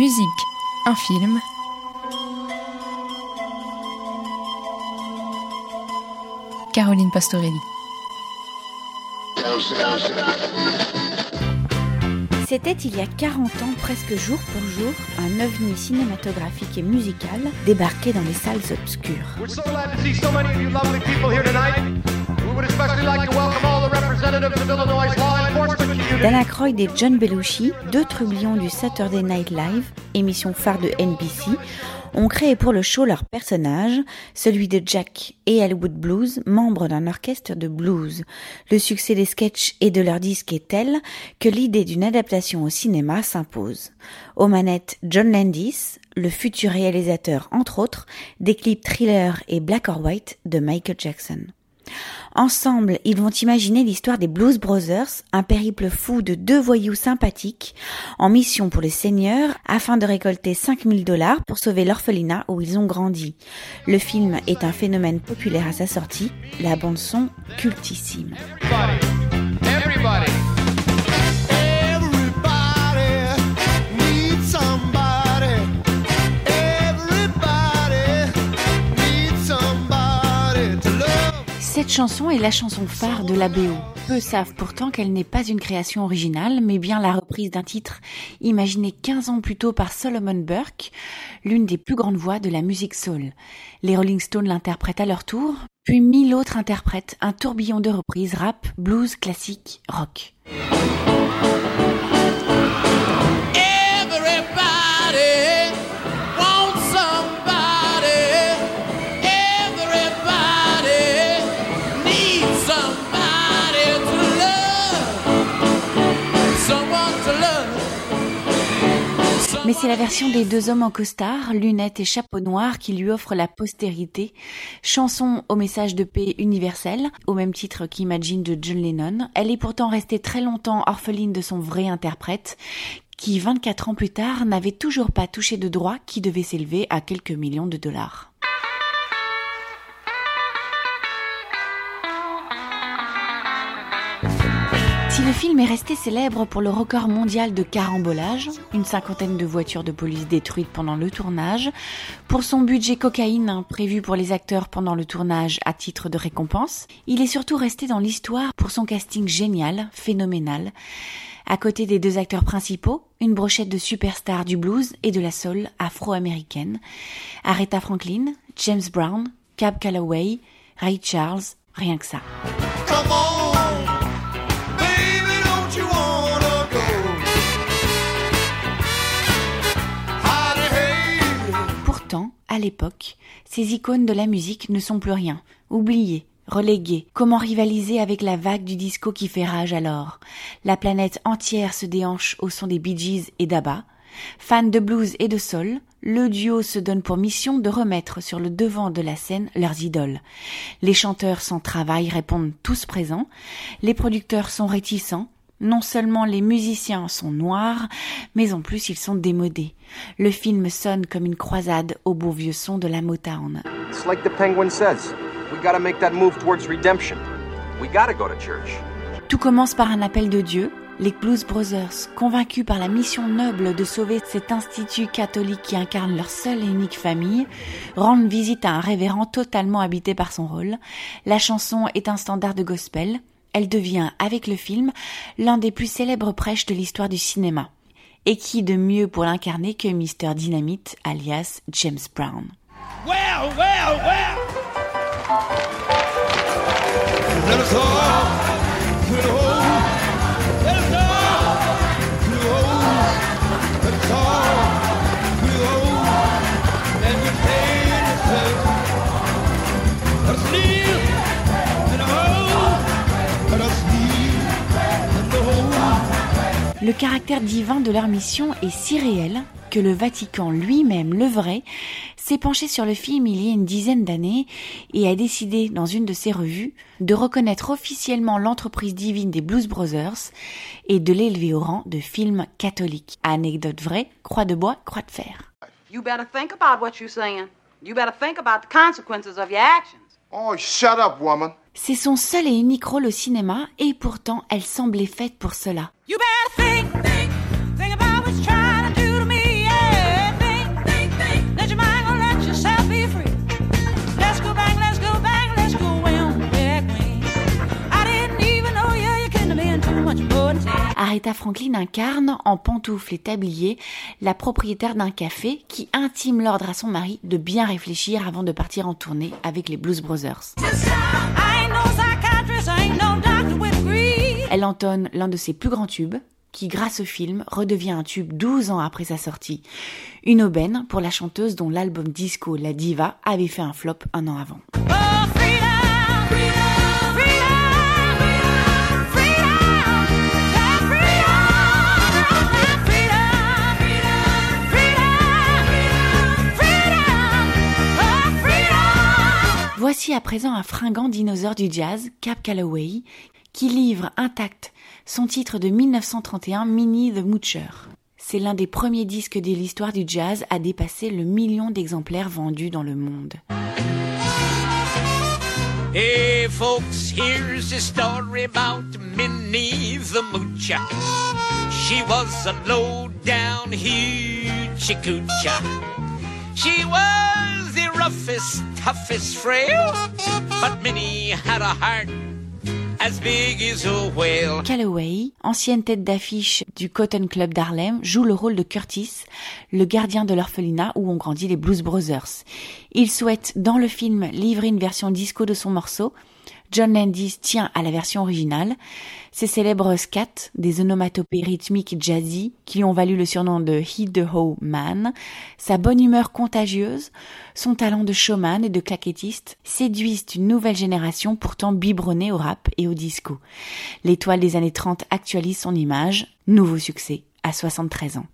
Musique, un film. Caroline Pastorelli. C'était il y a 40 ans, presque jour pour jour, un ovni cinématographique et musical débarqué dans les salles obscures. We're Dan Aykroyd et John Belushi, deux trublions du Saturday Night Live, émission phare de NBC, ont créé pour le show leur personnage, celui de Jack et Hollywood Blues, membres d'un orchestre de blues. Le succès des sketchs et de leurs disques est tel que l'idée d'une adaptation au cinéma s'impose. Aux manettes, John Landis, le futur réalisateur entre autres des clips thriller et black or white de Michael Jackson. Ensemble, ils vont imaginer l'histoire des Blues Brothers, un périple fou de deux voyous sympathiques en mission pour les seigneurs afin de récolter 5000 dollars pour sauver l'orphelinat où ils ont grandi. Le film est un phénomène populaire à sa sortie, la bande son cultissime. Cette chanson est la chanson phare de la BO. Peu savent pourtant qu'elle n'est pas une création originale, mais bien la reprise d'un titre imaginé 15 ans plus tôt par Solomon Burke, l'une des plus grandes voix de la musique soul. Les Rolling Stones l'interprètent à leur tour, puis mille autres interprètent un tourbillon de reprises rap, blues, classique, rock. C'est la version des deux hommes en costard, lunettes et chapeau noir qui lui offre la postérité. Chanson au message de paix universel, au même titre qu'Imagine de John Lennon. Elle est pourtant restée très longtemps orpheline de son vrai interprète, qui 24 ans plus tard n'avait toujours pas touché de droit qui devait s'élever à quelques millions de dollars. Si le film est resté célèbre pour le record mondial de carambolage, une cinquantaine de voitures de police détruites pendant le tournage, pour son budget cocaïne hein, prévu pour les acteurs pendant le tournage à titre de récompense, il est surtout resté dans l'histoire pour son casting génial, phénoménal. À côté des deux acteurs principaux, une brochette de superstars du blues et de la soul afro-américaine, Aretha Franklin, James Brown, Cab Calloway, Ray Charles, rien que ça. À l'époque, ces icônes de la musique ne sont plus rien, oubliées, reléguées. Comment rivaliser avec la vague du disco qui fait rage alors? La planète entière se déhanche au son des Bee et d'Abba. Fans de blues et de soul, le duo se donne pour mission de remettre sur le devant de la scène leurs idoles. Les chanteurs sans travail répondent tous présents, les producteurs sont réticents, non seulement les musiciens sont noirs, mais en plus ils sont démodés. Le film sonne comme une croisade au beau vieux son de la Motown. It's like the penguin says. We gotta make that move towards redemption. We gotta go to church. Tout commence par un appel de Dieu. Les Blues Brothers, convaincus par la mission noble de sauver cet institut catholique qui incarne leur seule et unique famille, rendent visite à un révérend totalement habité par son rôle. La chanson est un standard de gospel. Elle devient, avec le film, l'un des plus célèbres prêches de l'histoire du cinéma. Et qui de mieux pour l'incarner que Mr. Dynamite, alias James Brown. Well, well, well. Le caractère divin de leur mission est si réel que le Vatican lui-même, le vrai, s'est penché sur le film il y a une dizaine d'années et a décidé, dans une de ses revues, de reconnaître officiellement l'entreprise divine des Blues Brothers et de l'élever au rang de film catholique. Anecdote vraie, croix de bois, croix de fer. Oh, shut up, woman. C'est son seul et unique rôle au cinéma et pourtant elle semblait faite pour cela. You better think, Aretha Franklin incarne, en pantoufles et tabliers, la propriétaire d'un café qui intime l'ordre à son mari de bien réfléchir avant de partir en tournée avec les Blues Brothers. Elle entonne l'un de ses plus grands tubes, qui grâce au film redevient un tube 12 ans après sa sortie. Une aubaine pour la chanteuse dont l'album disco La Diva avait fait un flop un an avant. À présent un fringant dinosaure du jazz, Cap Calloway, qui livre intact son titre de 1931, Minnie the Moocher. C'est l'un des premiers disques de l'histoire du jazz à dépasser le million d'exemplaires vendus dans le monde. Hey folks, here's a story about Minnie the Moocher. She was a low down hoochie coocher. She was roughest, toughest frail, but Minnie had a heart as big as a whale. Calloway, ancienne tête d'affiche du Cotton Club d'Harlem, joue le rôle de Curtis, le gardien de l'orphelinat où ont grandi les Blues Brothers. Il souhaite, dans le film, livrer une version disco de son morceau. John Landis tient à la version originale. Ses célèbres scats, des onomatopées rythmiques jazzy qui lui ont valu le surnom de Hit the Ho Man, sa bonne humeur contagieuse, son talent de showman et de claquettiste séduisent une nouvelle génération pourtant biberonnée au rap et au disco. L'étoile des années 30 actualise son image. Nouveau succès à 73 ans.